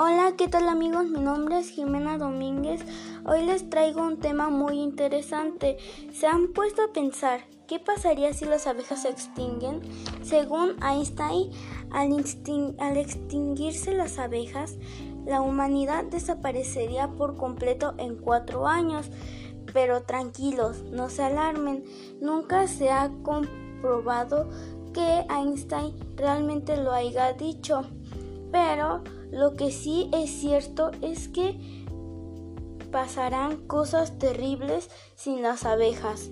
Hola, ¿qué tal amigos? Mi nombre es Jimena Domínguez. Hoy les traigo un tema muy interesante. ¿Se han puesto a pensar qué pasaría si las abejas se extinguen? Según Einstein, al, extinguirse las abejas, la humanidad desaparecería por completo en cuatro años. Pero tranquilos, no se alarmen. Nunca se ha comprobado que Einstein realmente lo haya dicho. Pero lo que sí es cierto es que pasarán cosas terribles sin las abejas.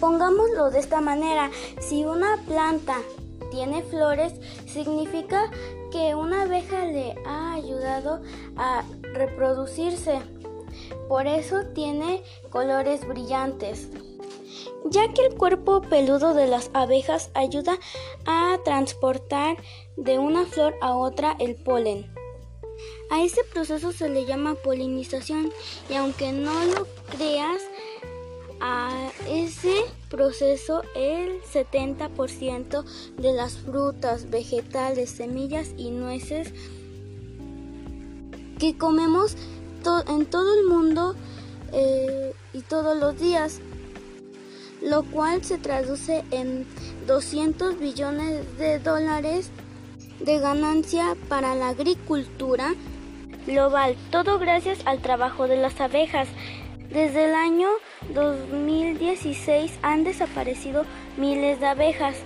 Pongámoslo de esta manera, si una planta tiene flores, significa que una abeja le ha ayudado a reproducirse. Por eso tiene colores brillantes ya que el cuerpo peludo de las abejas ayuda a transportar de una flor a otra el polen. A ese proceso se le llama polinización y aunque no lo creas, a ese proceso el 70% de las frutas, vegetales, semillas y nueces que comemos en todo el mundo eh, y todos los días lo cual se traduce en 200 billones de dólares de ganancia para la agricultura global, todo gracias al trabajo de las abejas. Desde el año 2016 han desaparecido miles de abejas.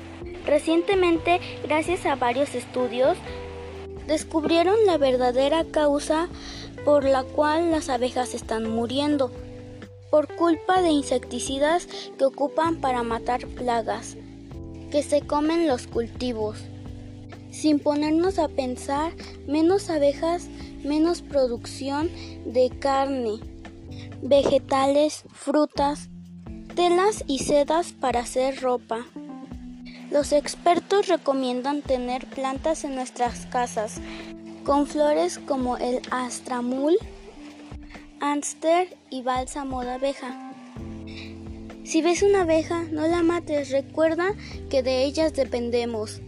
Recientemente, gracias a varios estudios, descubrieron la verdadera causa por la cual las abejas están muriendo por culpa de insecticidas que ocupan para matar plagas que se comen los cultivos. Sin ponernos a pensar, menos abejas, menos producción de carne, vegetales, frutas, telas y sedas para hacer ropa. Los expertos recomiendan tener plantas en nuestras casas con flores como el astramul, Amster y bálsamo de abeja. Si ves una abeja, no la mates, recuerda que de ellas dependemos.